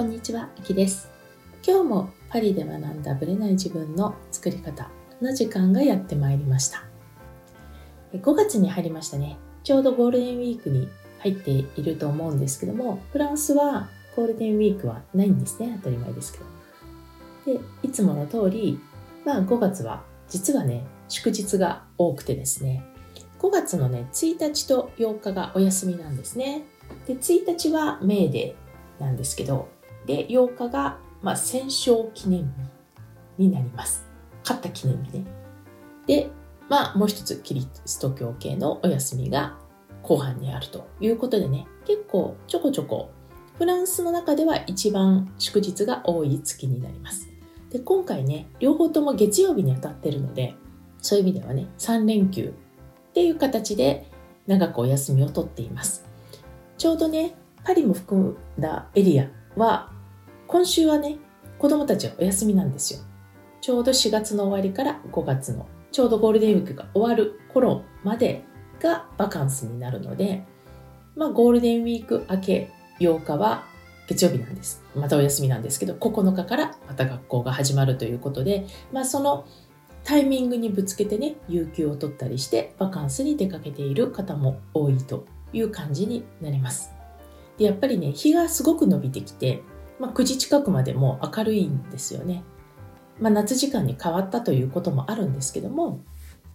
こんにちは、あきです。今日もパリで学んだブレない自分の作り方の時間がやってまいりました。5月に入りましたね。ちょうどゴールデンウィークに入っていると思うんですけども、フランスはゴールデンウィークはないんですね。当たり前ですけど。で、いつもの通り、まあ5月は実はね、祝日が多くてですね、5月のね、1日と8日がお休みなんですね。で、1日はメーデーなんですけど、で、8日が、まあ、戦勝記念日になります。勝った記念日ね。で、まあ、もう一つキリスト教系のお休みが後半にあるということでね、結構ちょこちょこフランスの中では一番祝日が多い月になります。で、今回ね、両方とも月曜日に当たってるので、そういう意味ではね、3連休っていう形で長くお休みをとっています。ちょうどね、パリも含んだエリアは、今週はね、子供たちはお休みなんですよ。ちょうど4月の終わりから5月の、ちょうどゴールデンウィークが終わる頃までがバカンスになるので、まあ、ゴールデンウィーク明け8日は月曜日なんです。またお休みなんですけど、9日からまた学校が始まるということで、まあ、そのタイミングにぶつけてね、有給を取ったりしてバカンスに出かけている方も多いという感じになります。で、やっぱりね、日がすごく伸びてきて、まあ、9時近くまでも明るいんですよね。まあ、夏時間に変わったということもあるんですけども、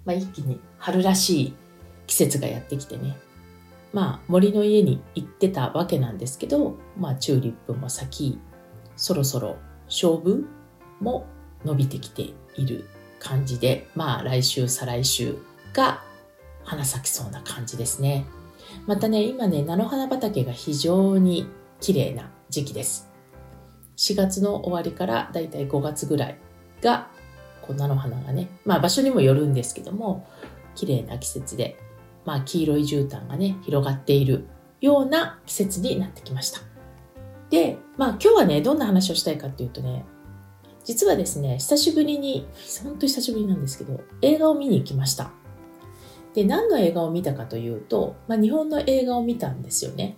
まあ、一気に春らしい季節がやってきてね、まあ、森の家に行ってたわけなんですけど、まあ、チューリップも咲き、そろそろ勝負も伸びてきている感じで、まあ、来週、再来週が花咲きそうな感じですね。またね、今ね、菜の花畑が非常に綺麗な時期です。4月の終わりからだいたい5月ぐらいが、こう菜の花がね、まあ場所にもよるんですけども、綺麗な季節でまあ、黄色い絨毯がね、広がっているような季節になってきました。で、まあ今日はね、どんな話をしたいかっていうとね、実はですね、久しぶりに、本当に久しぶりなんですけど、映画を見に行きました。で、何の映画を見たかというと、まあ、日本の映画を見たんですよね。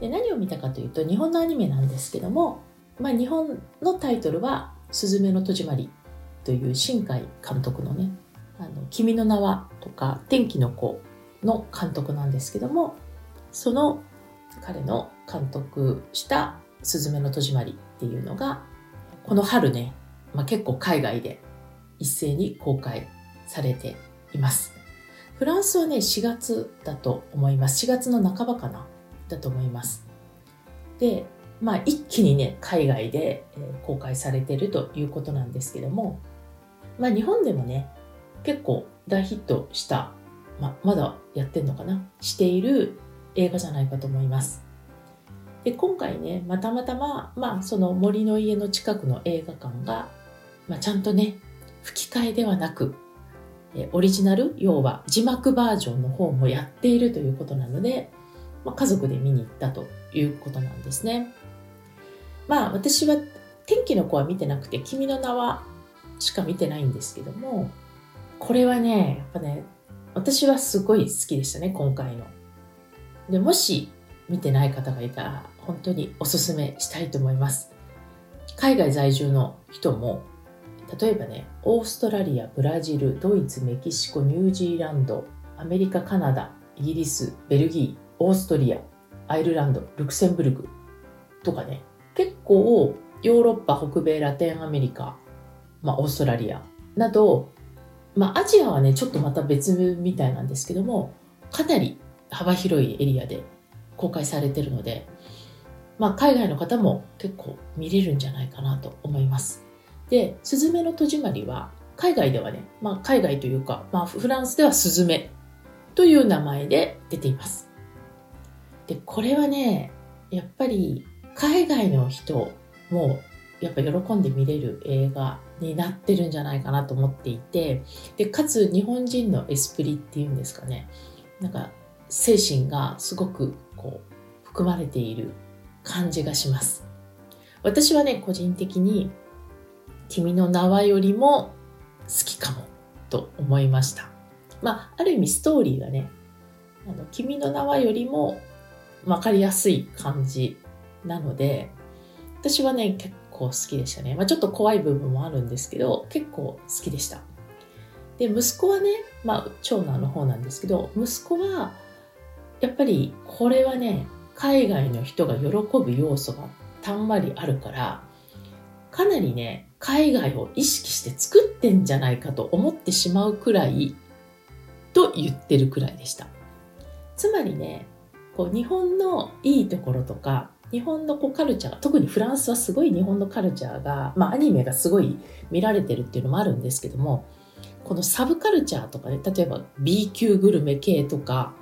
で、何を見たかというと、日本のアニメなんですけども、まあ、日本のタイトルは、すずめの戸締まりという新海監督のね、あの、君の名はとか、天気の子の監督なんですけども、その彼の監督したすずめの戸締まりっていうのが、この春ね、まあ、結構海外で一斉に公開されています。フランスはね、4月だと思います。4月の半ばかなだと思います。で、まあ一気にね、海外で公開されてるということなんですけども、まあ日本でもね、結構大ヒットした、ままだやってんのかなしている映画じゃないかと思います。で、今回ね、またまたま、まあ、その森の家の近くの映画館が、まあ、ちゃんとね、吹き替えではなく、えオリジナル、要は字幕バージョンの方もやっているということなので、まあ、家族で見に行ったということなんですね。まあ、私は天気の子は見てなくて、君の名はしか見てないんですけども、これはね、やっぱね、私はすごい好きでしたね、今回の。で、もし見てない方がいたら、本当におすすめしたいと思います。海外在住の人も、例えばね、オーストラリア、ブラジル、ドイツ、メキシコ、ニュージーランド、アメリカ、カナダ、イギリス、ベルギー、オーストリア、アイルランド、ルクセンブルクとかね、結構ヨーロッパ、北米、ラテンアメリカ、まあ、オーストラリアなどまあ、アジアはね、ちょっとまた別みたいなんですけども、かなり幅広いエリアで公開されてるので、まあ、海外の方も結構見れるんじゃないかなと思います。で、スズメの戸締まりは、海外ではね、まあ、海外というか、まあ、フランスではスズメという名前で出ています。で、これはね、やっぱり海外の人もやっぱ喜んで見れる映画になってるんじゃないかなと思っていてでかつ日本人のエスプリっていうんですかね。なんか精神がすごくこう含まれている感じがします。私はね個人的に「君の名は」よりも好きかもと思いました。まあある意味ストーリーがね「あの君の名は」よりも分かりやすい感じなので私はね、結構好きでしたね。まあ、ちょっと怖い部分もあるんですけど、結構好きでした。で、息子はね、まあ、長男の方なんですけど、息子は、やっぱりこれはね、海外の人が喜ぶ要素がたんまりあるから、かなりね、海外を意識して作ってんじゃないかと思ってしまうくらいと言ってるくらいでした。つまりね、こう日本のいいところとか、日本のこうカルチャー、特にフランスはすごい日本のカルチャーが、まあアニメがすごい見られてるっていうのもあるんですけども、このサブカルチャーとかね、例えば B 級グルメ系とか、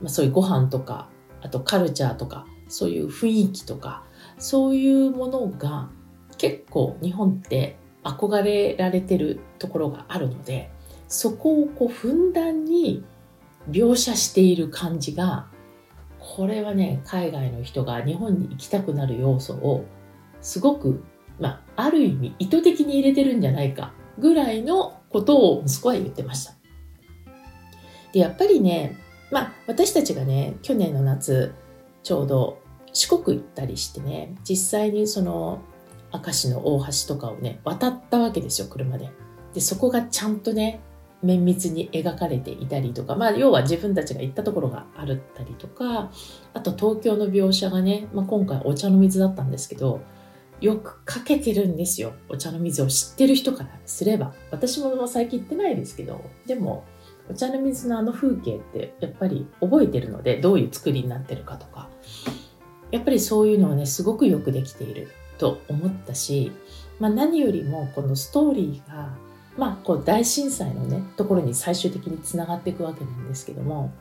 まあ、そういうご飯とか、あとカルチャーとか、そういう雰囲気とか、そういうものが結構日本って憧れられてるところがあるので、そこをこうふんだんに描写している感じが、これはね、海外の人が日本に行きたくなる要素をすごく、まあ、ある意味意図的に入れてるんじゃないかぐらいのことを息子は言ってました。で、やっぱりね、まあ、私たちがね、去年の夏、ちょうど四国行ったりしてね、実際にその、明石の大橋とかをね、渡ったわけですよ、車で。で、そこがちゃんとね、綿密に描かれていたりとか、まあ、要は自分たちが行ったところがあるったりとか、あと東京の描写がね、まあ、今回お茶の水だったんですけど、よくかけてるんですよ。お茶の水を知ってる人からすれば。私も最近行ってないですけど、でも、お茶の水のあの風景ってやっぱり覚えてるので、どういう作りになってるかとか、やっぱりそういうのはね、すごくよくできていると思ったし、まあ、何よりもこのストーリーが、まあ、こう大震災のね、ところに最終的につながっていくわけなんですけども、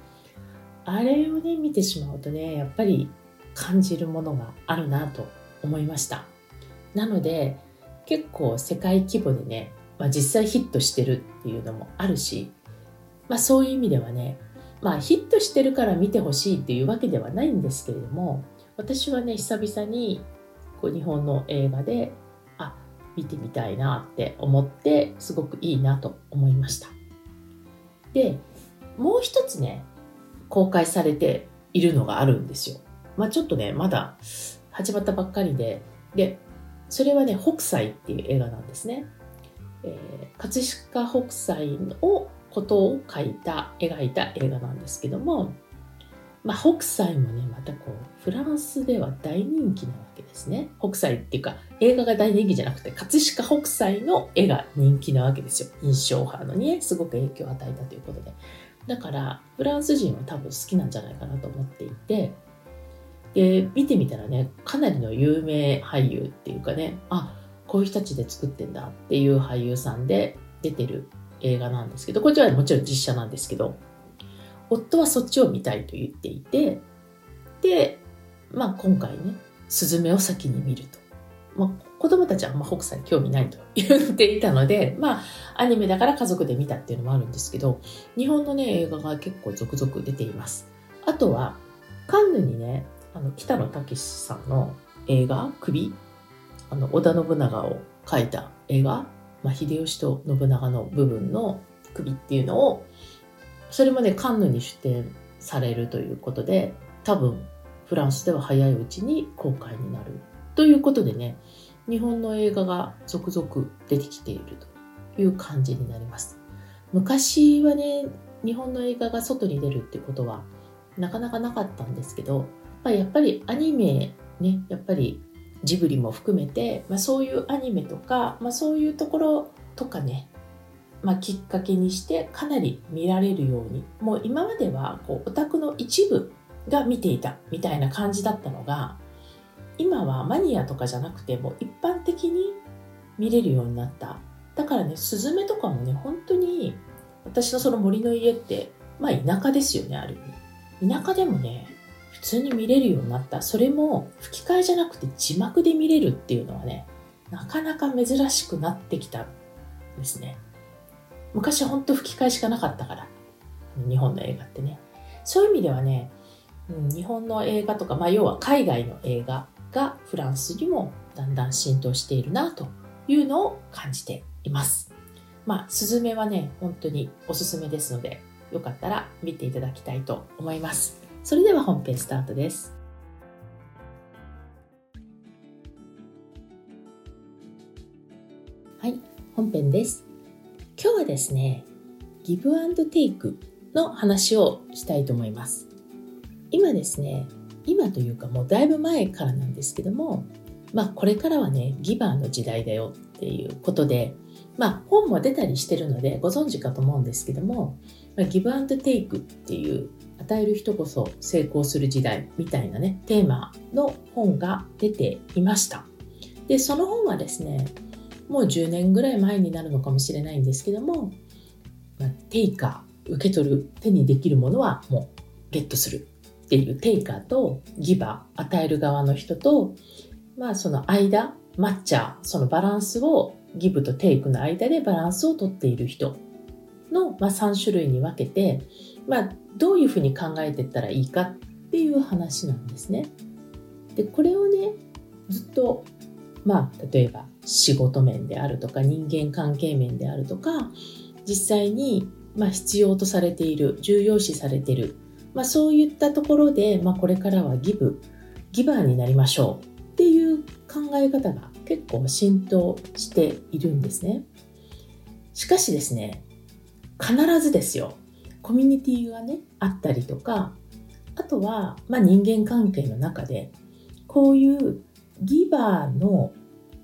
あれをね、見てしまうとね、やっぱり感じるものがあるなと思いました。なので結構世界規模でね、まあ、実際ヒットしてるっていうのもあるし、まあ、そういう意味ではね、まあ、ヒットしてるから見てほしいっていうわけではないんですけれども私はね久々にこう日本の映画で見てみたいなって思ってすごくいいなと思いましたでもう一つね公開されているのがあるんですよまあちょっとねまだ始まったばっかりででそれはね、北斎っていう映画なんですね。えー、葛飾北斎をことを書いた、描いた映画なんですけども、まあ、北斎もね、またこう、フランスでは大人気なわけですね。北斎っていうか、映画が大人気じゃなくて、葛飾北斎の絵が人気なわけですよ。印象派のにね、すごく影響を与えたということで。だから、フランス人は多分好きなんじゃないかなと思っていて、で、見てみたらね、かなりの有名俳優っていうかね、あ、こういう人たちで作ってんだっていう俳優さんで出てる映画なんですけど、こちらはもちろん実写なんですけど、夫はそっちを見たいと言っていて、で、まあ今回ね、スズメを先に見ると。まあ、子供たちはあんま北斎興味ないと言っていたので、まあ、アニメだから家族で見たっていうのもあるんですけど、日本のね、映画が結構続々出ています。あとは、カンヌにね、あの北野武さんの映画「首」あの織田信長を描いた映画、まあ、秀吉と信長の部分の首っていうのをそれまでカンヌに出展されるということで多分フランスでは早いうちに公開になるということでね日本の映画が続々出てきているという感じになります。昔はね日本の映画が外に出るってことはなかなかなかったんですけどまあ、やっぱりアニメねやっぱりジブリも含めて、まあ、そういうアニメとか、まあ、そういうところとかね、まあ、きっかけにしてかなり見られるようにもう今まではこうオタクの一部が見ていたみたいな感じだったのが今はマニアとかじゃなくても一般的に見れるようになっただからねスズメとかもね本当に私のその森の家ってまあ田舎ですよねある意味田舎でもね普通に見れるようになった。それも吹き替えじゃなくて字幕で見れるっていうのはね、なかなか珍しくなってきたんですね。昔は本当吹き替えしかなかったから、日本の映画ってね。そういう意味ではね、うん、日本の映画とか、まあ要は海外の映画がフランスにもだんだん浸透しているなというのを感じています。まあ、スズメはね、本当におすすめですので、よかったら見ていただきたいと思います。それでは本編スタートです。はい、本編です。今日はですね、ギブアンドテイクの話をしたいと思います。今ですね、今というかもうだいぶ前からなんですけどもまあこれからはねギバーの時代だよっていうことでまあ本も出たりしてるのでご存知かと思うんですけども、まあ、ギブアンドテイクっていう与える人こそ成功する時代みたいなねテーマの本が出ていました。でその本はですねもう10年ぐらい前になるのかもしれないんですけども、まあ、テイカー受け取る手にできるものはもうゲットする。っていうテイカーとギバー与える側の人とまあその間マッチャーそのバランスをギブとテイクの間でバランスをとっている人の、まあ、3種類に分けて、まあ、どういうふうに考えていったらいいかっていう話なんですね。でこれをねずっとまあ例えば仕事面であるとか人間関係面であるとか実際にまあ必要とされている重要視されている、まあ、そういったところで、まあ、これからはギブギバーになりましょうっていう考え方が結構浸透しているんですね。しかしですね、必ずですよ、コミュニティがね、あったりとか、あとは、まあ、人間関係の中で、こういうギバーの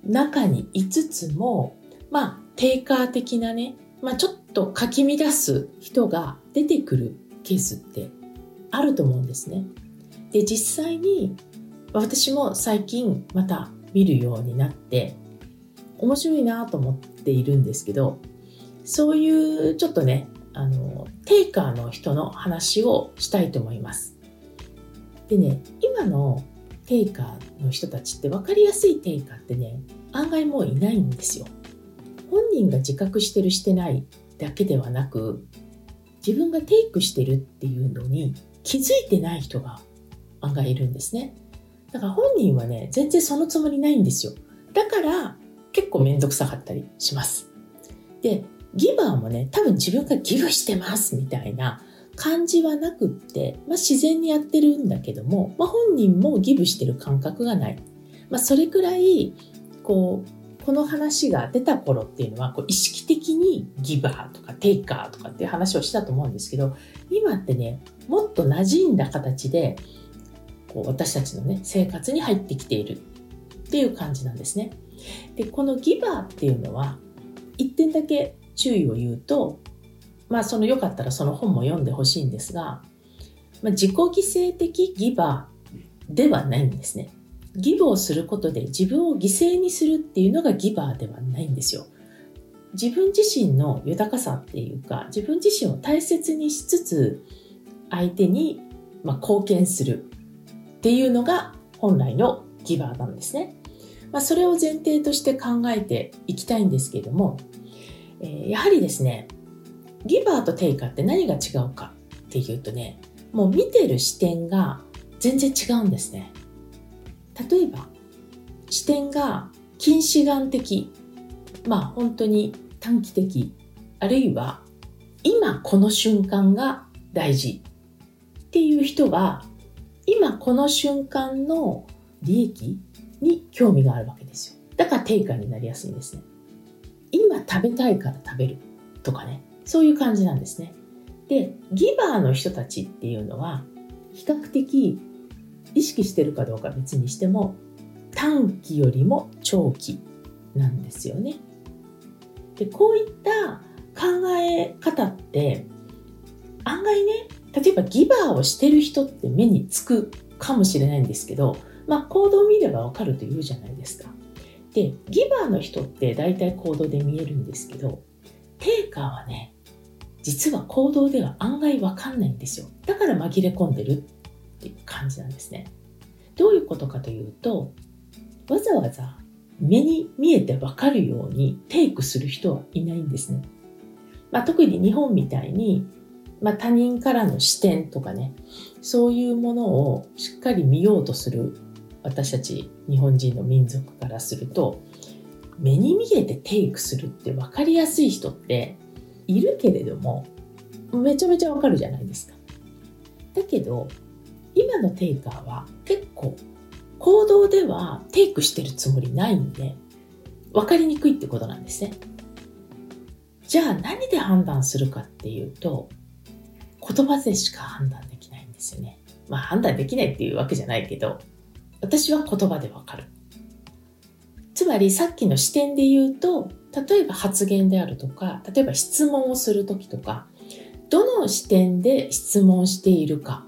中にいつつも、まあ、テイカー的なね、まあ、ちょっとかき乱す人が出てくるケースってあると思うんですね。で、実際に私も最近また見るようになって面白いなと思っているんですけどそういうちょっとねあのテイカーの人の話をしたいと思いますでね今のテイカーの人たちって分かりやすいテイカーってね案外もういないんですよ本人が自覚してるしてないだけではなく自分がテイクしてるっていうのに気づいてない人が案外いるんですねだから本人はね、全然そのつもりないんですよ。だから結構めんどくさかったりします。で、ギバーもね、多分自分がギブしてますみたいな感じはなくって、まあ、自然にやってるんだけども、まあ、本人もギブしてる感覚がない。まあ、それくらい、こう、この話が出た頃っていうのはこう意識的にギバーとかテイカーとかっていう話をしたと思うんですけど今ってねもっと馴染んだ形でこう私たちのね生活に入ってきているっていう感じなんですね。でこのギバーっていうのは一点だけ注意を言うとまあそのよかったらその本も読んでほしいんですが、まあ、自己犠牲的ギバーではないんですね。ギブをすることで自分を犠牲にするっていうのがギバーではないんですよ。自分自身の豊かさっていうか自分自身を大切にしつつ相手にま貢献するっていうのが本来のギバーなんですね。まあ、それを前提として考えていきたいんですけれども、えー、やはりですね、ギバーとテイカーって何が違うかっていうとね、もう見てる視点が全然違うんですね。例えば、視点が近視眼的、まあ本当に短期的、あるいは今この瞬間が大事っていう人は今この瞬間の利益に興味があるわけですよ。だから定価になりやすいんですね。今食べたいから食べるとかね、そういう感じなんですね。で、ギバーの人たちっていうのは、比較的意識してるかどうか別にしても、短期よりも長期なんですよね。で、こういった考え方って、案外ね、例えばギバーをしてる人って目につくかもしれないんですけど、まあ、行動を見ればわかると言うじゃないですか。で、ギバーの人って大体行動で見えるんですけど、テイカーはね、実は行動では案外わかんないんですよ。だから紛れ込んでるっていう感じなんですね。どういうことかというと、わざわざ目に見えてわかるようにテイクする人はいないんですね。まあ、特に日本みたいにまあ、他人からの視点とかねそういうものをしっかり見ようとする私たち日本人の民族からすると目に見えてテイクするって分かりやすい人っているけれどもめちゃめちゃわかるじゃないですか。だけど今のテイカーは結構行動ではテイクしてるつもりないんで分かりにくいってことなんですね。じゃあ何で判断するかっていうと、言葉でしか判断できないんですよね。まあ判断できないっていうわけじゃないけど、私は言葉でわかる。つまりさっきの視点で言うと、例えば発言であるとか、例えば質問をするときとか、どの視点で質問しているか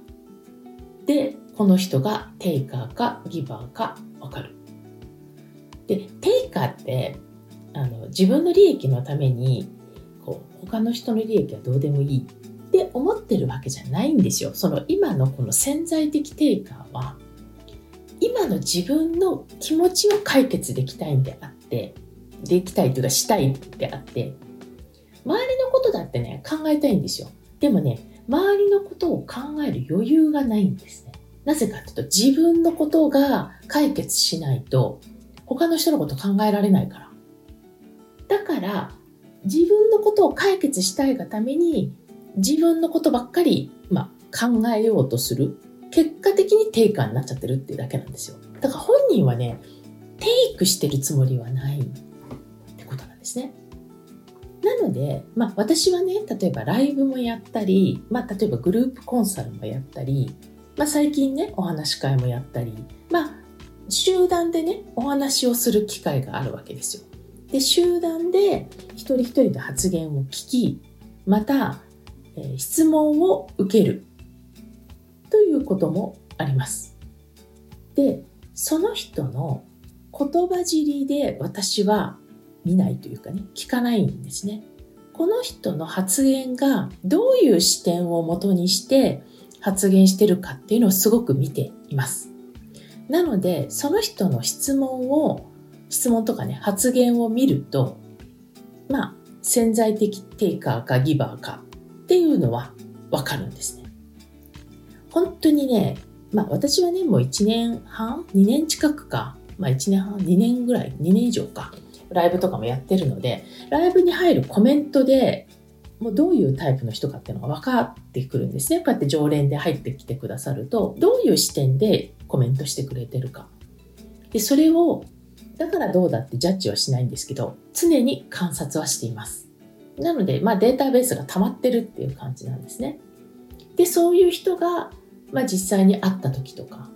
で、この人がテイカーかギバーかわかる。で、テイカーってあの自分の利益のためにこう他の人の利益はどうでもいいって思ってるわけじゃないんですよ。その今のこの潜在的テイカーは今の自分の気持ちを解決できたいんであってできたいというかしたいであって周りのことだってね考えたいんですよ。でもね周りのことを考える余裕がないんですね。なぜかというと自分のことが解決しないと他の人のこと考えられないから。だから自分のことを解決したいがために自分のことばっかり、まあ、考えようとする結果的にテイカーになっちゃってるっていうだけなんですよだから本人はねテイクしてるつもりはないってことなんですねなので、まあ、私はね例えばライブもやったり、まあ、例えばグループコンサルもやったり、まあ、最近ねお話し会もやったり、まあ、集団でねお話をする機会があるわけですよ。で集団で一人一人で発言を聞きまた、えー、質問を受ける。ということもあります。でその人の言葉尻で私は見ないというかね聞かないんですねこの人の発言がどういう視点をもとにして発言してるかっていうのをすごく見ていますなのでその人の質問を質問とかね、発言を見ると、まあ、潜在的テイカーかギバーかっていうのはわかるんですね。本当にね、まあ私はね、もう1年半 ?2 年近くか。まあ1年半 ?2 年ぐらい ?2 年以上か。ライブとかもやってるので、ライブに入るコメントでもうどういうタイプの人かっていうのが分かってくるんですね。こうやって常連で入ってきてくださると、どういう視点でコメントしてくれてるか。で、それをだからどうだってジャッジはしないんですけど、常に観察はしています。なので、まあ、データベースが溜まってるっていう感じなんですね。で、そういう人が、まあ、実際に会った時とか、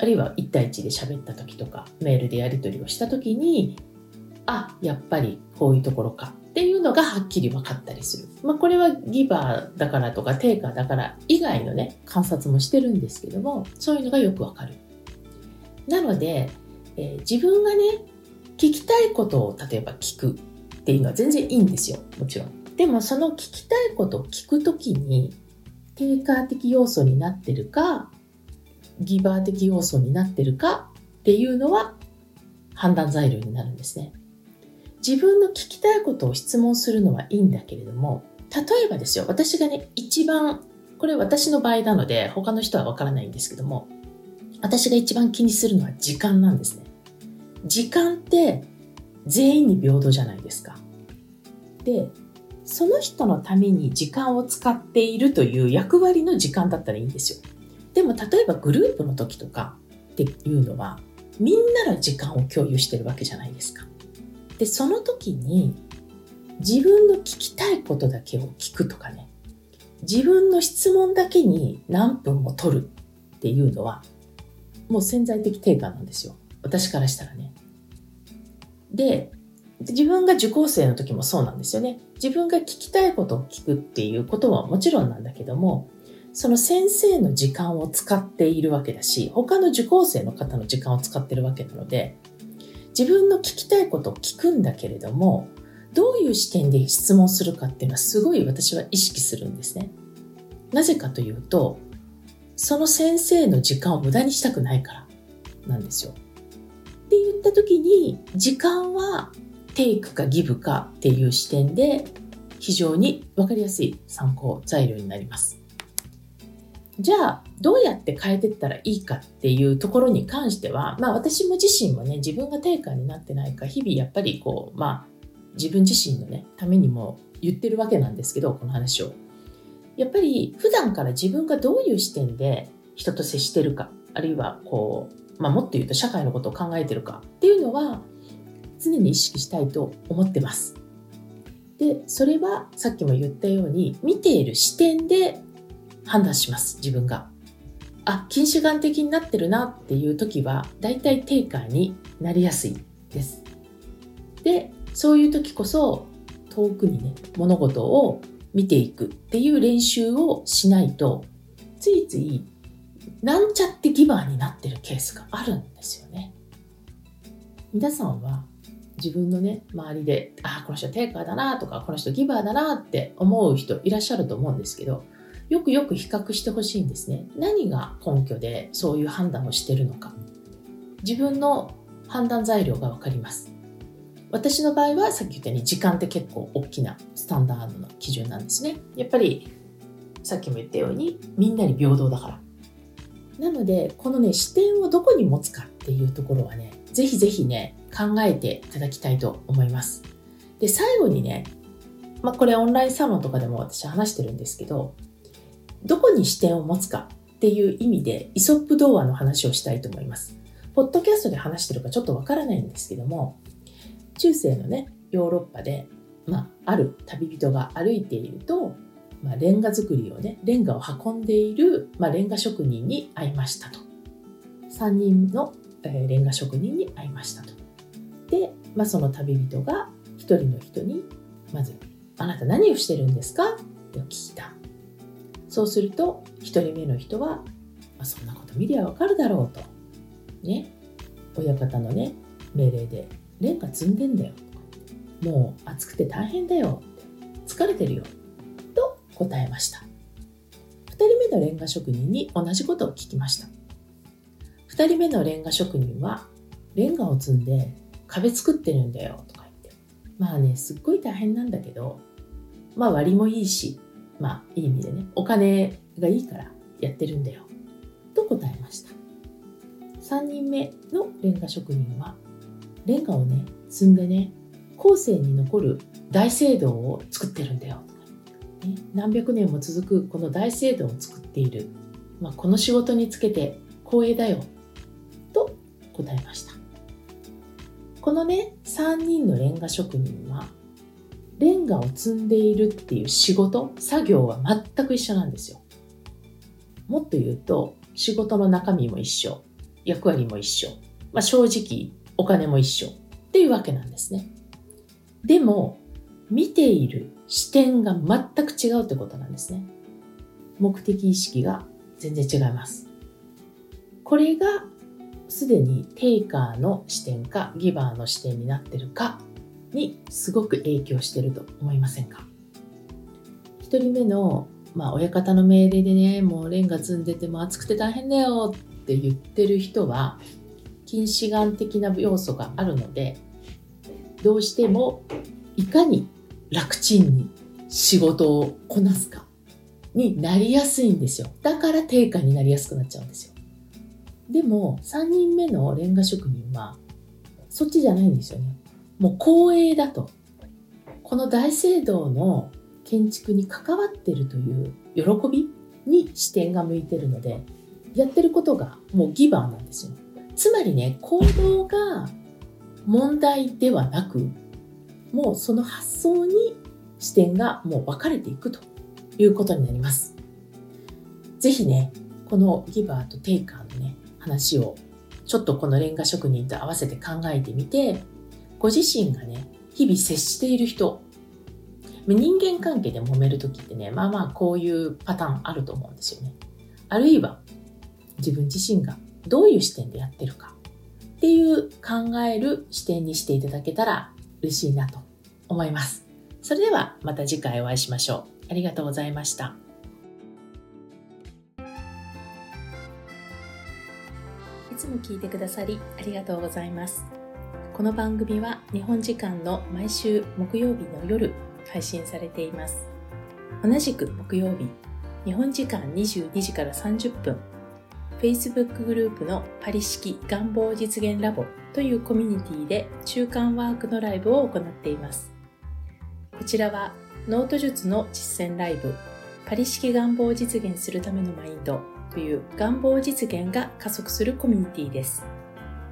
あるいは1対1で喋った時とか、メールでやり取りをした時に、あ、やっぱりこういうところかっていうのがはっきり分かったりする。まあ、これはギバーだからとかテイカーだから以外のね、観察もしてるんですけども、そういうのがよくわかる。なので、えー、自分がね聞きたいことを例えば聞くっていうのは全然いいんですよもちろん。でもその聞きたいことを聞くときに定価的要素になってるかギバー的要素になってるかっていうのは判断材料になるんですね。自分の聞きたいことを質問するのはいいんだけれども例えばですよ私がね一番これ私の場合なので他の人はわからないんですけども私が一番気にするのは時間なんですね。時間って全員に平等じゃないですか。で、その人のために時間を使っているという役割の時間だったらいいんですよ。でも例えばグループの時とかっていうのはみんなの時間を共有してるわけじゃないですか。で、その時に自分の聞きたいことだけを聞くとかね、自分の質問だけに何分も取るっていうのはもう潜在的低下なんですよ。私からしたらね。で、自分が受講生の時もそうなんですよね。自分が聞きたいことを聞くっていうことはもちろんなんだけども、その先生の時間を使っているわけだし、他の受講生の方の時間を使ってるわけなので、自分の聞きたいことを聞くんだけれども、どういう視点で質問するかっていうのはすごい私は意識するんですね。なぜかというと、その先生の時間を無駄にしたくないからなんですよ。って言った時に時間はテイクかギブかっていう視点で非常に分かりやすい参考材料になります。じゃあどうやって変えていったらいいかっていうところに関しては、まあ私も自身もね、自分がテイカーになってないか、日々やっぱりこう、まあ自分自身のね、ためにも言ってるわけなんですけど、この話を。やっぱり普段から自分がどういう視点で人と接してるか、あるいはこう、まあ、もっと言うと社会のことを考えてるかっていうのは常に意識したいと思ってます。で、それはさっきも言ったように、見ている視点で判断します、自分が。あ、近視眼的になってるなっていう時は、だいたいテイカーになりやすいです。で、そういう時こそ、遠くにね、物事を見ていくっていう練習をしないと、ついつい、なんちゃってギバーになってるケースがあるんですよね。皆さんは自分のね、周りで、ああ、この人テイカーだなとか、この人ギバーだなって思う人いらっしゃると思うんですけど、よくよく比較してほしいんですね。何が根拠でそういう判断をしてるのか。自分の判断材料がわかります。私の場合はさっき言ったように時間って結構大きなスタンダードの基準なんですね。やっぱりさっきも言ったようにみんなに平等だから。なのでこのね視点をどこに持つかっていうところはねぜひぜひね考えていただきたいと思います。で最後にねまあこれオンラインサロンとかでも私話してるんですけどどこに視点を持つかっていう意味でイソップ童話の話をしたいと思います。ポッドキャストで話してるかちょっとわからないんですけども中世のねヨーロッパで、まあ、ある旅人が歩いていると、まあ、レンガ作りをねレンガを運んでいる、まあ、レンガ職人に会いましたと3人の、えー、レンガ職人に会いましたとで、まあ、その旅人が1人の人にまず「あなた何をしてるんですか?」って聞いたそうすると1人目の人は、まあ、そんなこと見りゃわかるだろうとね親方のね命令でレンガ積んでんだよ。もう暑くて大変だよ。疲れてるよ。と答えました。2人目のレンガ職人に同じことを聞きました。2人目のレンガ職人は、レンガを積んで壁作ってるんだよとか言って。まあね、すっごい大変なんだけど、まあ割もいいし、まあいい意味でね、お金がいいからやってるんだよ。と答えました。3人目のレンガ職人はレンガをね積んでね後世に残る大聖堂を作ってるんだよ、ね、何百年も続くこの大聖堂を作っている、まあ、この仕事につけて光栄だよと答えましたこのね3人のレンガ職人はレンガを積んでいるっていう仕事作業は全く一緒なんですよもっと言うと仕事の中身も一緒役割も一緒、まあ、正直お金も一緒っていうわけなんですね。でも、見ている視点が全く違うってことなんですね。目的意識が全然違います。これがすでにテイカーの視点かギバーの視点になってるかにすごく影響してると思いませんか？一人目の、まあ、親方の命令でねもうレンガ積んでても暑くて大変だよって言ってる人は近視眼的な要素があるのでどうしてもいかに楽ちんに仕事をこなすかになりやすいんですよ。だから定価になりやすくなっちゃうんですよ。でも3人目のレンガ職人はそっちじゃないんですよね。もう光栄だとこの大聖堂の建築に関わってるという喜びに視点が向いてるのでやってることがもうギバーなんですよつまりね、行動が問題ではなく、もうその発想に視点がもう分かれていくということになります。ぜひね、このギバーとテイカーのね、話をちょっとこのレンガ職人と合わせて考えてみて、ご自身がね、日々接している人、人間関係で揉める時ってね、まあまあこういうパターンあると思うんですよね。あるいは自分自身がどういう視点でやってるかっていう考える視点にしていただけたら嬉しいなと思います。それではまた次回お会いしましょう。ありがとうございました。いつも聞いてくださりありがとうございます。この番組は日本時間の毎週木曜日の夜配信されています。同じく木曜日、日本時間22時から30分 Facebook グループのパリ式願望実現ラボというコミュニティで中間ワークのライブを行っています。こちらはノート術の実践ライブパリ式願望を実現するためのマインドという願望実現が加速するコミュニティです。